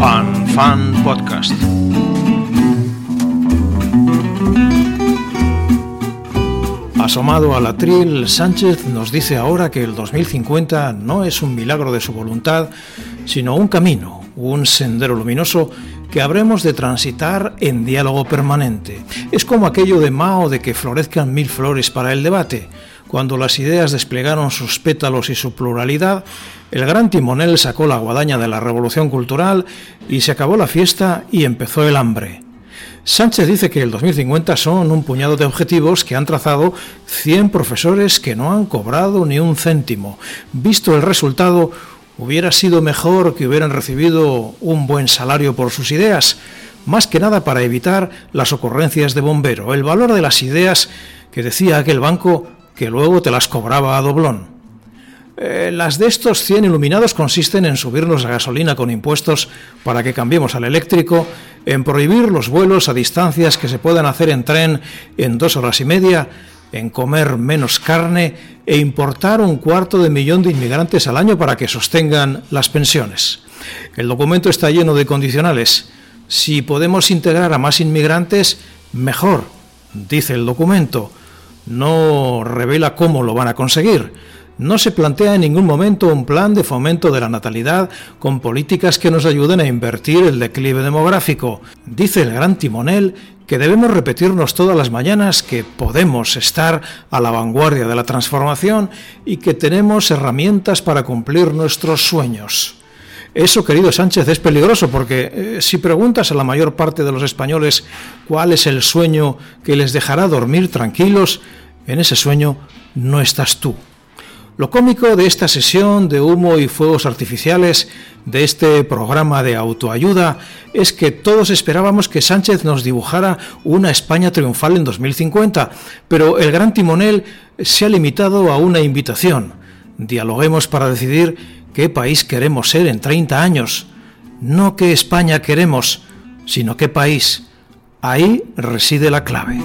Fan Fan Podcast. Asomado al atril, Sánchez nos dice ahora que el 2050 no es un milagro de su voluntad, sino un camino, un sendero luminoso que habremos de transitar en diálogo permanente. Es como aquello de Mao de que florezcan mil flores para el debate. Cuando las ideas desplegaron sus pétalos y su pluralidad, el gran timonel sacó la guadaña de la revolución cultural y se acabó la fiesta y empezó el hambre. Sánchez dice que el 2050 son un puñado de objetivos que han trazado 100 profesores que no han cobrado ni un céntimo. Visto el resultado, hubiera sido mejor que hubieran recibido un buen salario por sus ideas, más que nada para evitar las ocurrencias de bombero, el valor de las ideas que decía aquel banco que luego te las cobraba a doblón. Eh, las de estos 100 iluminados consisten en subirnos la gasolina con impuestos para que cambiemos al eléctrico, en prohibir los vuelos a distancias que se puedan hacer en tren en dos horas y media, en comer menos carne e importar un cuarto de millón de inmigrantes al año para que sostengan las pensiones. El documento está lleno de condicionales. Si podemos integrar a más inmigrantes, mejor, dice el documento. No revela cómo lo van a conseguir no se plantea en ningún momento un plan de fomento de la natalidad con políticas que nos ayuden a invertir el declive demográfico. Dice el gran timonel que debemos repetirnos todas las mañanas que podemos estar a la vanguardia de la transformación y que tenemos herramientas para cumplir nuestros sueños. Eso, querido Sánchez, es peligroso porque eh, si preguntas a la mayor parte de los españoles cuál es el sueño que les dejará dormir tranquilos, en ese sueño no estás tú. Lo cómico de esta sesión de humo y fuegos artificiales de este programa de autoayuda es que todos esperábamos que Sánchez nos dibujara una España triunfal en 2050, pero el gran timonel se ha limitado a una invitación. Dialoguemos para decidir qué país queremos ser en 30 años. No qué España queremos, sino qué país. Ahí reside la clave.